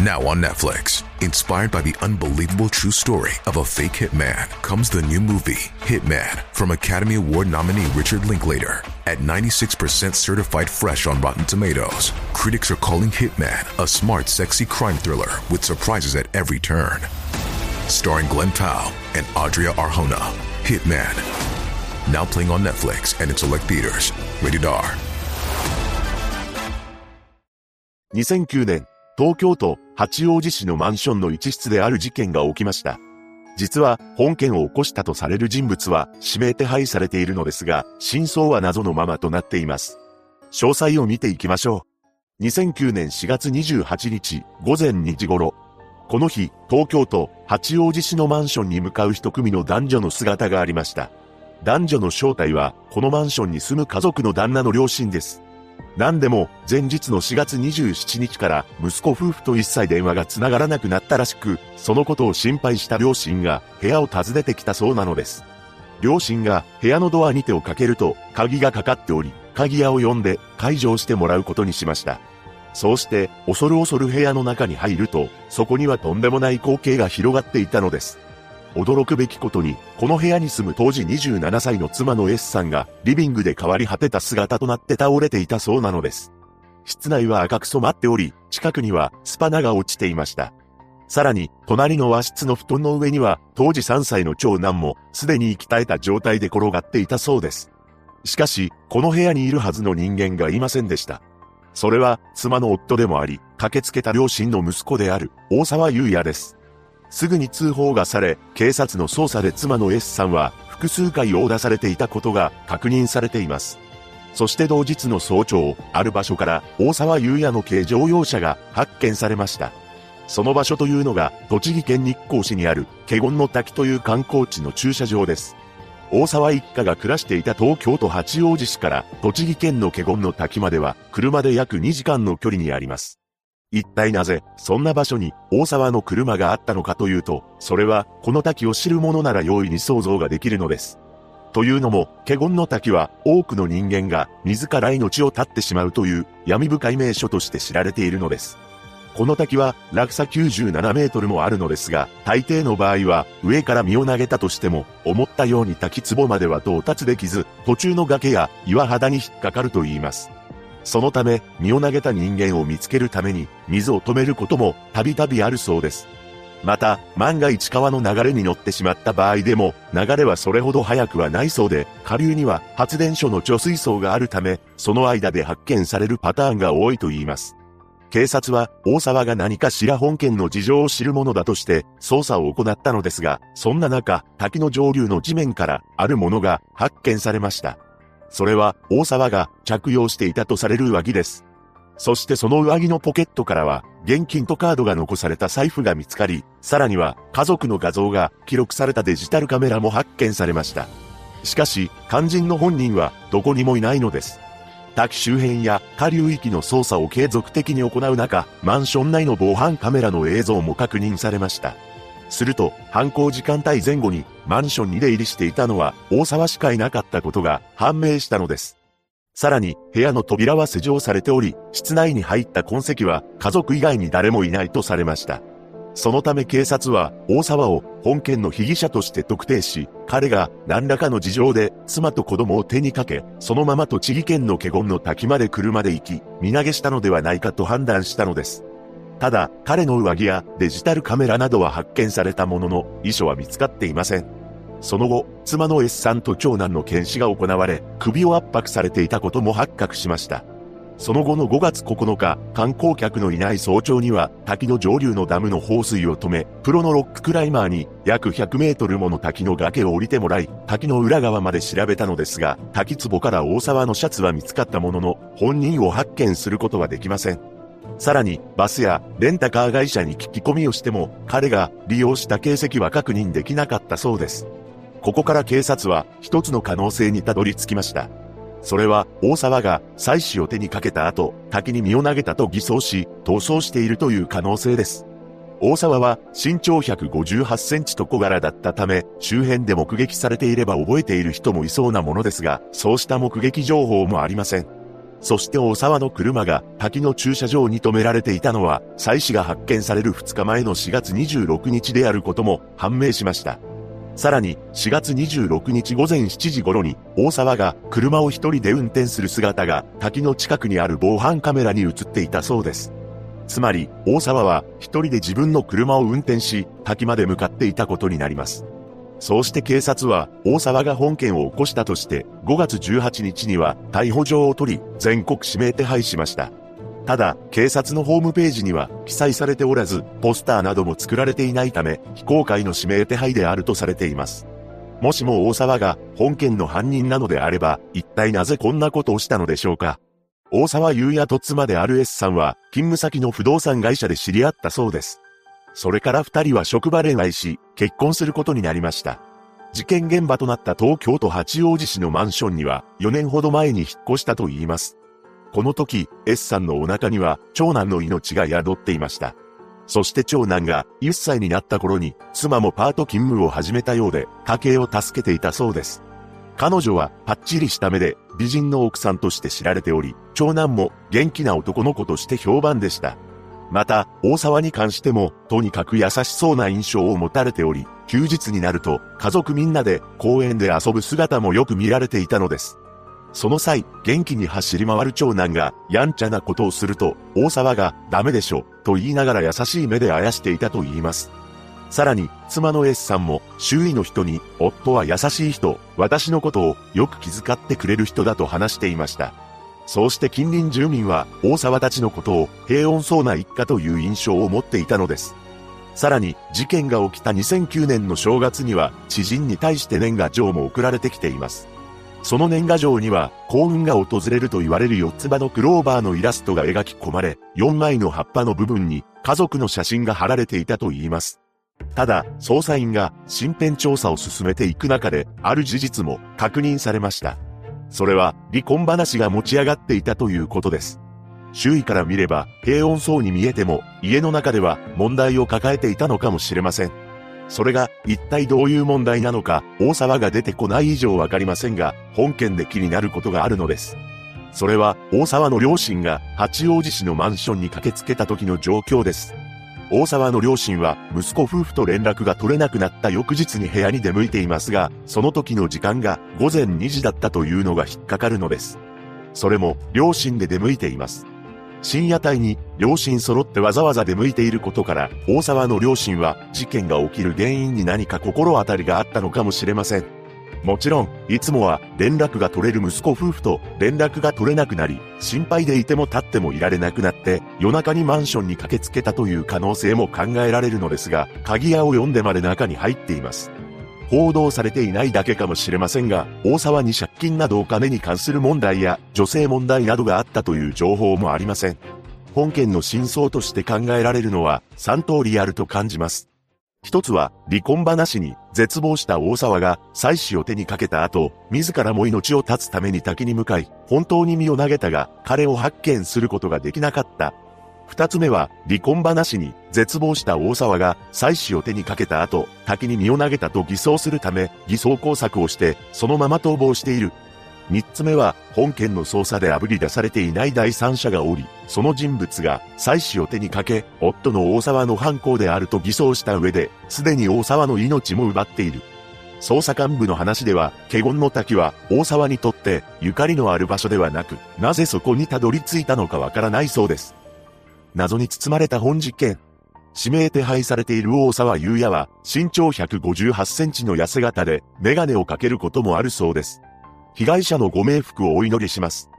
Now on Netflix, inspired by the unbelievable true story of a fake hitman, comes the new movie, Hitman, from Academy Award nominee Richard Linklater. At 96% certified fresh on Rotten Tomatoes, critics are calling Hitman a smart, sexy crime thriller with surprises at every turn. Starring Glenn Powell and Adria Arjona, Hitman. Now playing on Netflix and in select theaters. Rated R. 2009年、東京都 八王子市のマンションの一室である事件が起きました。実は、本件を起こしたとされる人物は指名手配されているのですが、真相は謎のままとなっています。詳細を見ていきましょう。2009年4月28日午前2時頃、この日、東京都八王子市のマンションに向かう一組の男女の姿がありました。男女の正体は、このマンションに住む家族の旦那の両親です。何でも、前日の4月27日から息子夫婦と一切電話が繋がらなくなったらしく、そのことを心配した両親が部屋を訪ねてきたそうなのです。両親が部屋のドアに手をかけると、鍵がかかっており、鍵屋を呼んで解錠してもらうことにしました。そうして、恐る恐る部屋の中に入ると、そこにはとんでもない光景が広がっていたのです。驚くべきことに、この部屋に住む当時27歳の妻の S さんが、リビングで変わり果てた姿となって倒れていたそうなのです。室内は赤く染まっており、近くにはスパナが落ちていました。さらに、隣の和室の布団の上には、当時3歳の長男も、すでに息絶えた状態で転がっていたそうです。しかし、この部屋にいるはずの人間がいませんでした。それは、妻の夫でもあり、駆けつけた両親の息子である、大沢優也です。すぐに通報がされ、警察の捜査で妻の S さんは、複数回殴打されていたことが確認されています。そして同日の早朝、ある場所から大沢優也の軽乗用車が発見されました。その場所というのが、栃木県日光市にある、華厳の滝という観光地の駐車場です。大沢一家が暮らしていた東京都八王子市から栃木県の華厳の滝までは車で約2時間の距離にあります。一体なぜ、そんな場所に大沢の車があったのかというと、それはこの滝を知る者なら容易に想像ができるのです。というのも、華厳の滝は多くの人間が自ら命を絶ってしまうという闇深い名所として知られているのです。この滝は落差97メートルもあるのですが、大抵の場合は上から身を投げたとしても、思ったように滝壺までは到達できず、途中の崖や岩肌に引っかかると言います。そのため、身を投げた人間を見つけるために、水を止めることもたびたびあるそうです。また、万が一川の流れに乗ってしまった場合でも、流れはそれほど速くはないそうで、下流には発電所の貯水槽があるため、その間で発見されるパターンが多いと言います。警察は大沢が何かしら本件の事情を知るものだとして捜査を行ったのですが、そんな中、滝の上流の地面からあるものが発見されました。それは大沢が着用していたとされる上着です。そしてその上着のポケットからは現金とカードが残された財布が見つかり、さらには家族の画像が記録されたデジタルカメラも発見されました。しかし、肝心の本人はどこにもいないのです。滝周辺や下流域の捜査を継続的に行う中、マンション内の防犯カメラの映像も確認されました。すると、犯行時間帯前後にマンションに出入りしていたのは大沢しかいなかったことが判明したのです。さらに、部屋の扉は施錠されており、室内に入った痕跡は家族以外に誰もいないとされました。そのため警察は大沢を本件の被疑者として特定し、彼が何らかの事情で妻と子供を手にかけ、そのまま栃木県の華厳の滝まで車で行き、身投げしたのではないかと判断したのです。ただ、彼の上着やデジタルカメラなどは発見されたものの、遺書は見つかっていません。その後、妻の S さんと長男の検視が行われ、首を圧迫されていたことも発覚しました。その後の5月9日、観光客のいない早朝には、滝の上流のダムの放水を止め、プロのロッククライマーに約100メートルもの滝の崖を降りてもらい、滝の裏側まで調べたのですが、滝壺から大沢のシャツは見つかったものの、本人を発見することはできません。さらに、バスやレンタカー会社に聞き込みをしても、彼が利用した形跡は確認できなかったそうです。ここから警察は一つの可能性にたどり着きました。それは大沢が妻子を手にかけた後、滝に身を投げたと偽装し、逃走しているという可能性です。大沢は身長158センチと小柄だったため、周辺で目撃されていれば覚えている人もいそうなものですが、そうした目撃情報もありません。そして大沢の車が滝の駐車場に止められていたのは、妻子が発見される2日前の4月26日であることも判明しました。さらに、4月26日午前7時頃に、大沢が車を一人で運転する姿が滝の近くにある防犯カメラに映っていたそうです。つまり、大沢は一人で自分の車を運転し、滝まで向かっていたことになります。そうして警察は、大沢が本件を起こしたとして、5月18日には逮捕状を取り、全国指名手配しました。ただ、警察のホームページには記載されておらず、ポスターなども作られていないため、非公開の指名手配であるとされています。もしも大沢が本件の犯人なのであれば、一体なぜこんなことをしたのでしょうか大沢優也と妻である S さんは、勤務先の不動産会社で知り合ったそうです。それから二人は職場恋愛し、結婚することになりました。事件現場となった東京都八王子市のマンションには4年ほど前に引っ越したと言います。この時、S さんのお腹には長男の命が宿っていました。そして長男が1歳になった頃に妻もパート勤務を始めたようで家計を助けていたそうです。彼女はパッチリした目で美人の奥さんとして知られており、長男も元気な男の子として評判でした。また、大沢に関しても、とにかく優しそうな印象を持たれており、休日になると、家族みんなで公園で遊ぶ姿もよく見られていたのです。その際、元気に走り回る長男が、やんちゃなことをすると、大沢が、ダメでしょ、と言いながら優しい目であやしていたと言います。さらに、妻の S さんも、周囲の人に、夫は優しい人、私のことをよく気遣ってくれる人だと話していました。そうして近隣住民は大沢たちのことを平穏そうな一家という印象を持っていたのです。さらに事件が起きた2009年の正月には知人に対して年賀状も送られてきています。その年賀状には幸運が訪れると言われる四つ葉のクローバーのイラストが描き込まれ、4枚の葉っぱの部分に家族の写真が貼られていたと言います。ただ、捜査員が身辺調査を進めていく中で、ある事実も確認されました。それは離婚話が持ち上がっていたということです。周囲から見れば平穏そうに見えても家の中では問題を抱えていたのかもしれません。それが一体どういう問題なのか大沢が出てこない以上わかりませんが本件で気になることがあるのです。それは大沢の両親が八王子市のマンションに駆けつけた時の状況です。大沢の両親は息子夫婦と連絡が取れなくなった翌日に部屋に出向いていますが、その時の時間が午前2時だったというのが引っかかるのです。それも両親で出向いています。深夜帯に両親揃ってわざわざ出向いていることから、大沢の両親は事件が起きる原因に何か心当たりがあったのかもしれません。もちろん、いつもは連絡が取れる息子夫婦と連絡が取れなくなり、心配でいても立ってもいられなくなって、夜中にマンションに駆けつけたという可能性も考えられるのですが、鍵屋を読んでまで中に入っています。報道されていないだけかもしれませんが、大沢に借金などお金に関する問題や女性問題などがあったという情報もありません。本件の真相として考えられるのは3通りあると感じます。一つは、離婚話に絶望した大沢が妻子を手にかけた後、自らも命を絶つために滝に向かい、本当に身を投げたが、彼を発見することができなかった。二つ目は、離婚話に絶望した大沢が妻子を手にかけた後、滝に身を投げたと偽装するため、偽装工作をして、そのまま逃亡している。三つ目は、本件の捜査で炙り出されていない第三者がおり、その人物が、妻子を手にかけ、夫の大沢の犯行であると偽装した上で、すでに大沢の命も奪っている。捜査幹部の話では、華厳の滝は、大沢にとって、ゆかりのある場所ではなく、なぜそこにたどり着いたのかわからないそうです。謎に包まれた本事件。指名手配されている大沢優也は、身長158センチの痩せ型で、メガネをかけることもあるそうです。被害者のご冥福をお祈りします。